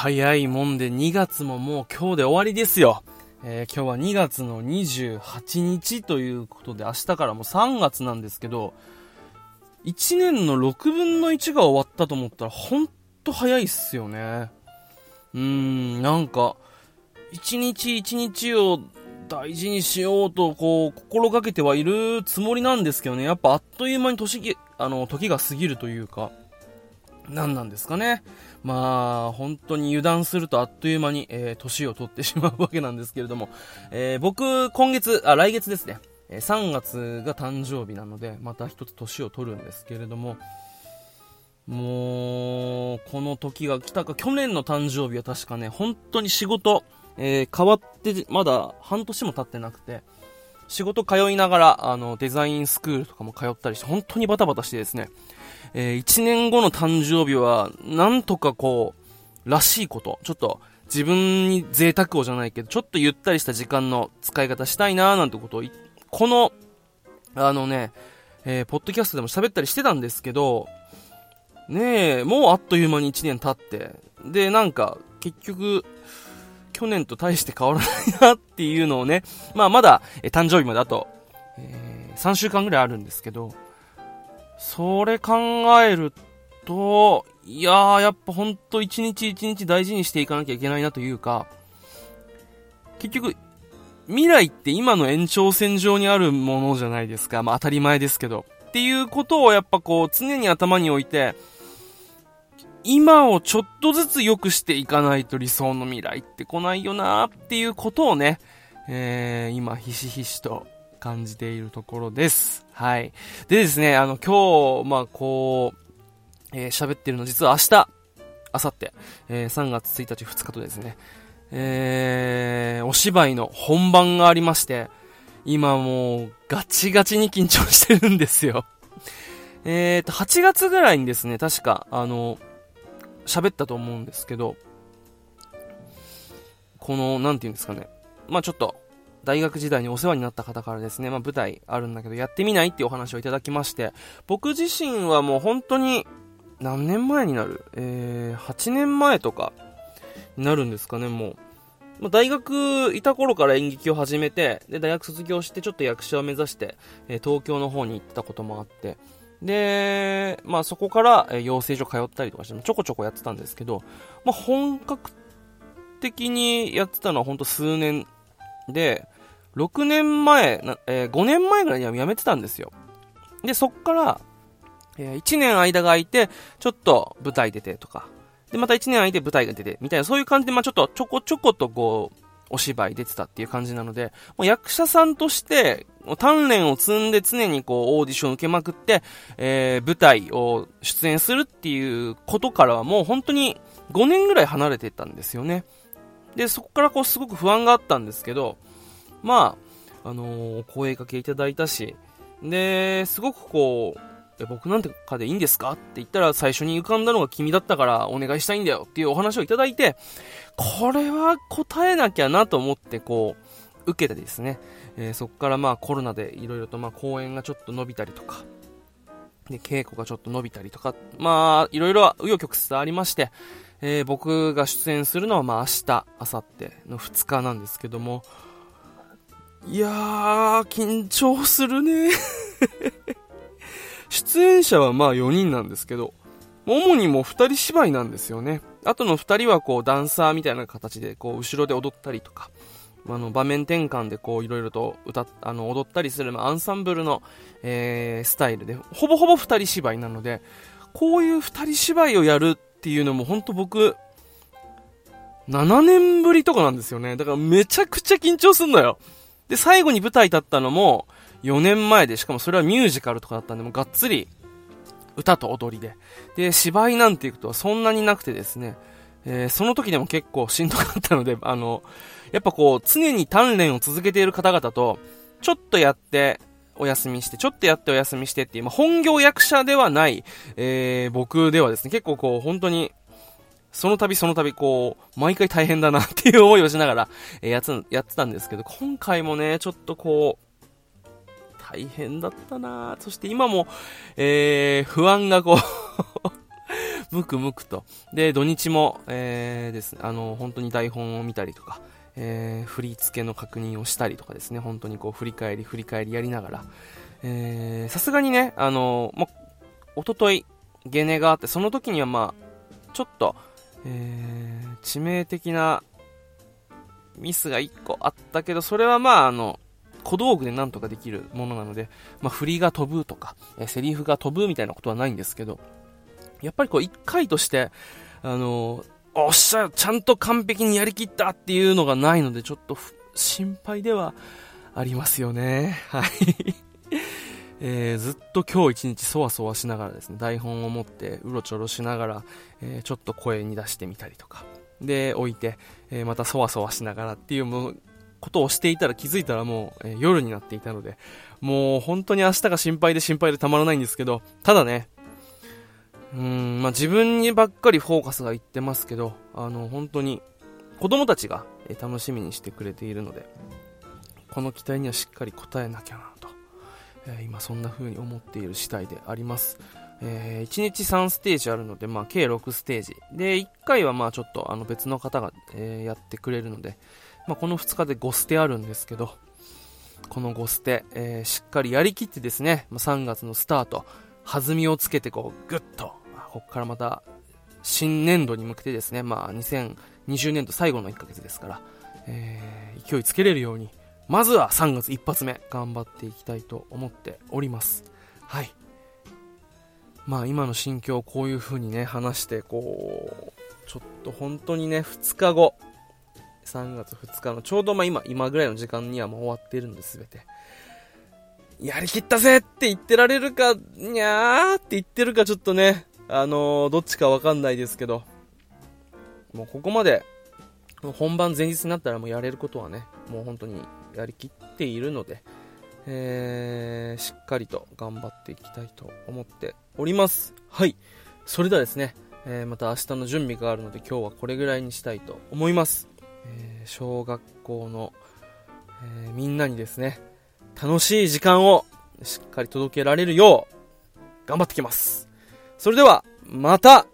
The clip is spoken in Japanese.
早いもんで2月ももう今日で終わりですよ。えー、今日は2月の28日ということで明日からもう3月なんですけど、1年の6分の1が終わったと思ったらほんと早いっすよね。うーん、なんか、一日一日を大事にしようと、こう、心がけてはいるつもりなんですけどね、やっぱあっという間に年、あの、時が過ぎるというか、何なんですかね。まあ、本当に油断するとあっという間に、えー、年を取ってしまうわけなんですけれども、えー、僕、今月、あ、来月ですね、え、3月が誕生日なので、また一つ年を取るんですけれども、もう、この時が来たか、去年の誕生日は確かね、本当に仕事、えー、変わって、まだ半年も経ってなくて、仕事通いながら、あの、デザインスクールとかも通ったりして、本当にバタバタしてですね、えー、1年後の誕生日は、なんとかこう、らしいこと、ちょっと、自分に贅沢をじゃないけど、ちょっとゆったりした時間の使い方したいなーなんてことを、この、あのね、えー、ポッドキャストでも喋ったりしてたんですけど、ねえ、もうあっという間に1年経って、で、なんか、結局、去年と大して変わらないなっていうのをね、まあまだ、え誕生日まであと、えー、3週間ぐらいあるんですけど、それ考えると、いやー、やっぱほんと一日一日大事にしていかなきゃいけないなというか、結局、未来って今の延長線上にあるものじゃないですか。まあ当たり前ですけど。っていうことをやっぱこう常に頭に置いて、今をちょっとずつ良くしていかないと理想の未来って来ないよなーっていうことをね、えー、今ひしひしと感じているところです。はい。でですね、あの、今日、まあ、こう、えー、喋ってるの実は明日、明後日、えー、3月1日2日とですね、えー、お芝居の本番がありまして、今もうガチガチに緊張してるんですよ。えーと、8月ぐらいにですね、確か、あの、喋ったと思うんですけど、この、なんて言うんですかね。まあちょっと、大学時代にお世話になった方からですね、まあ、舞台あるんだけど、やってみないっていうお話をいただきまして、僕自身はもう本当に、何年前になる？えー、8年前とかになるんですかね、もう。ま、大学いた頃から演劇を始めて、で、大学卒業してちょっと役者を目指して、え、東京の方に行ったこともあって、で、まあそこから、え、養成所通ったりとかして、ちょこちょこやってたんですけど、まあ本格的にやってたのはほんと数年で、6年前、えー、5年前ぐらいには辞めてたんですよ。で、そっから、えー、1年間が空いて、ちょっと舞台出てとか、で、また1年空いて舞台が出て、みたいな、そういう感じで、まあちょっとちょこちょことこう、お芝居出てたっていう感じなので、もう役者さんとして、鍛錬を積んで常にこう、オーディション受けまくって、えー、舞台を出演するっていうことからはもう本当に5年ぐらい離れてたんですよね。で、そこからこう、すごく不安があったんですけど、まあ、あのー、声かけいただいたし、で、すごくこう、僕なんてかでいいんですか？って言ったら最初に浮かんだのが君だったからお願いしたいんだよっていうお話をいただいて、これは答えなきゃなと思ってこう、受けてですね、えー、そこからまあコロナでいろいろとまあ公演がちょっと伸びたりとか、で、稽古がちょっと伸びたりとか、まあ、いろいろ紆余曲折ありまして、えー、僕が出演するのはまあ明日、明後日の2日なんですけども、いやー、緊張するね 出演者はまあ4人なんですけど、主にもう2人芝居なんですよね。あとの2人はこうダンサーみたいな形でこう後ろで踊ったりとか、あの場面転換でこういろいろと歌あの踊ったりする、ま、アンサンブルの、えー、スタイルで、ほぼほぼ2人芝居なので、こういう2人芝居をやるっていうのも本当僕、7年ぶりとかなんですよね。だからめちゃくちゃ緊張すんのよ。で、最後に舞台立ったのも4年前で、しかもそれはミュージカルとかだったんで、もうがっつり歌と踊りで。で、芝居なんていうとはそんなになくてですね、えー、その時でも結構しんどかったので、あの、やっぱこう、常に鍛錬を続けている方々と、ちょっとやって、お休みして、ちょっとやってお休みしてっていう、まあ、本業役者ではない、えー、僕ではですね、結構こう、本当に、その度その度こう、毎回大変だなっていう思いをしながら、えー、やつ、やってたんですけど、今回もね、ちょっとこう、大変だったなそして今も、えー、不安がこう ムクムクと。で、土日も、えー、ですね、あの、本当に台本を見たりとか、えー、振り付けの確認をしたりとかですね、本当にこう、振り返り、振り返りやりながら、えー、さすがにね、あの、もう、おととい、ゲネがあって、その時にはまあ、ちょっと、えー、致命的なミスが1個あったけど、それはまあ、あの、小道具でなんとかできるものなので、まあ、振りが飛ぶとか、えー、セリフが飛ぶみたいなことはないんですけど、やっぱりこう、1回として、あのー、おっしゃ、ちゃんと完璧にやりきったっていうのがないので、ちょっと心配ではありますよね。はい。えー、ずっと今日一日そわそわしながらですね、台本を持ってうろちょろしながら、えー、ちょっと声に出してみたりとか、で、置いて、えー、またそわそわしながらっていうもことをしていたら気づいたらもう、え夜になっていたので、もう本当に明日が心配で心配でたまらないんですけど、ただね、うん、まあ、自分にばっかりフォーカスがいってますけど、あの、本当に子供たちが楽しみにしてくれているので、この期待にはしっかり応えなきゃなと。今そんな風に思っている次第であります。えー、1日3ステージあるので、まあ、計6ステージ。で、1回はまあちょっとあの別の方が、えー、やってくれるので、まあ、この2日で5ステあるんですけど、この5ステ、えー、しっかりやりきってですね、まあ、3月のスタート、弾みをつけてこう、ぐっと、ここからまた、新年度に向けてですね、まあ、2020年度最後の1ヶ月ですから、え、勢いつけれるように、まずは3月一発目、頑張っていきたいと思っております。はい。まあ今の心境をこういう風にね、話して、こう、ちょっと本当にね、2日後、3月2日のちょうどまあ今、今ぐらいの時間にはもう終わっているんです、べて。やりきったぜって言ってられるか、にゃーって言ってるかちょっとね、あのー、どっちかわかんないですけど、もうここまで、本番前日になったらもうやれることはね、もう本当にやりきっているので、えー、しっかりと頑張っていきたいと思っております。はい。それではですね、えー、また明日の準備があるので今日はこれぐらいにしたいと思います。えー、小学校の、えみんなにですね、楽しい時間をしっかり届けられるよう頑張ってきます。それでは、また